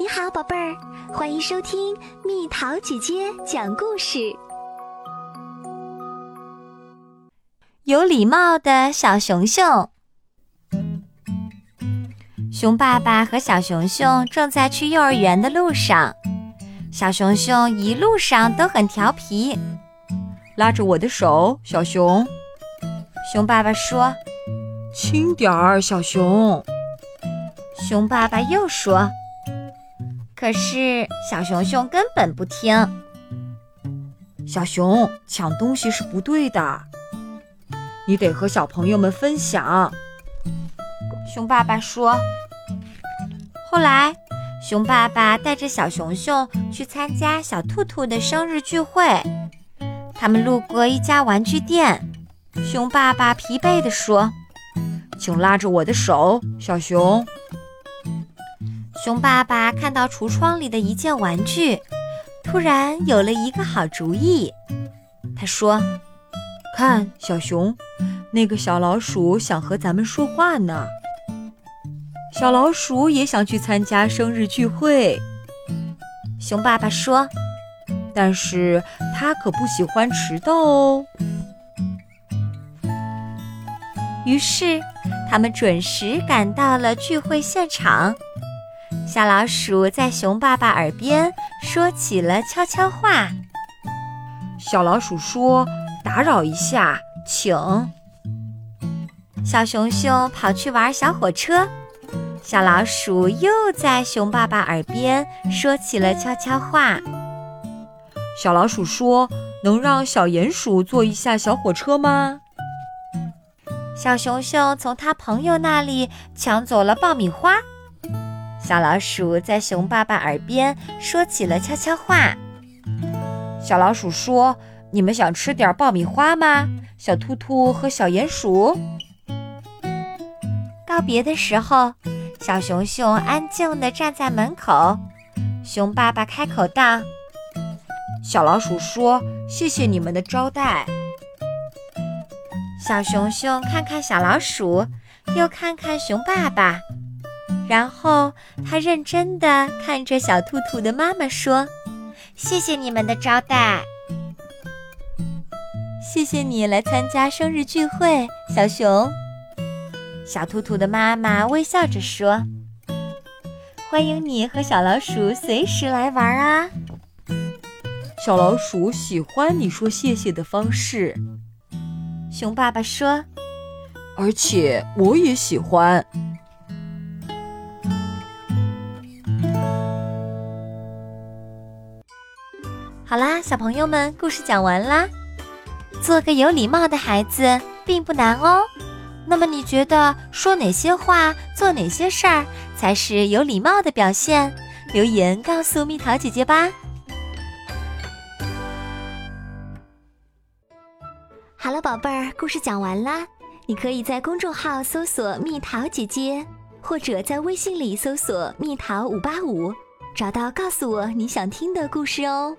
你好，宝贝儿，欢迎收听蜜桃姐姐讲故事。有礼貌的小熊熊，熊爸爸和小熊熊正在去幼儿园的路上。小熊熊一路上都很调皮，拉着我的手，小熊。熊爸爸说：“轻点儿，小熊。”熊爸爸又说。可是小熊熊根本不听。小熊抢东西是不对的，你得和小朋友们分享。熊爸爸说。后来，熊爸爸带着小熊熊去参加小兔兔的生日聚会。他们路过一家玩具店，熊爸爸疲惫地说：“请拉着我的手，小熊。”熊爸爸看到橱窗里的一件玩具，突然有了一个好主意。他说：“看，小熊，那个小老鼠想和咱们说话呢。小老鼠也想去参加生日聚会。”熊爸爸说：“但是他可不喜欢迟到哦。”于是，他们准时赶到了聚会现场。小老鼠在熊爸爸耳边说起了悄悄话。小老鼠说：“打扰一下，请。”小熊熊跑去玩小火车，小老鼠又在熊爸爸耳边说起了悄悄话。小老鼠说：“能让小鼹鼠坐一下小火车吗？”小熊熊从他朋友那里抢走了爆米花。小老鼠在熊爸爸耳边说起了悄悄话。小老鼠说：“你们想吃点爆米花吗？”小兔兔和小鼹鼠告别的时候，小熊熊安静地站在门口。熊爸爸开口道：“小老鼠说，谢谢你们的招待。”小熊熊看看小老鼠，又看看熊爸爸。然后他认真地看着小兔兔的妈妈说：“谢谢你们的招待，谢谢你来参加生日聚会，小熊。”小兔兔的妈妈微笑着说：“欢迎你和小老鼠随时来玩啊！”小老鼠喜欢你说谢谢的方式，熊爸爸说：“而且我也喜欢。”好啦，小朋友们，故事讲完啦。做个有礼貌的孩子并不难哦。那么你觉得说哪些话、做哪些事儿才是有礼貌的表现？留言告诉蜜桃姐姐吧。好了，宝贝儿，故事讲完啦。你可以在公众号搜索“蜜桃姐姐”，或者在微信里搜索“蜜桃五八五”，找到告诉我你想听的故事哦。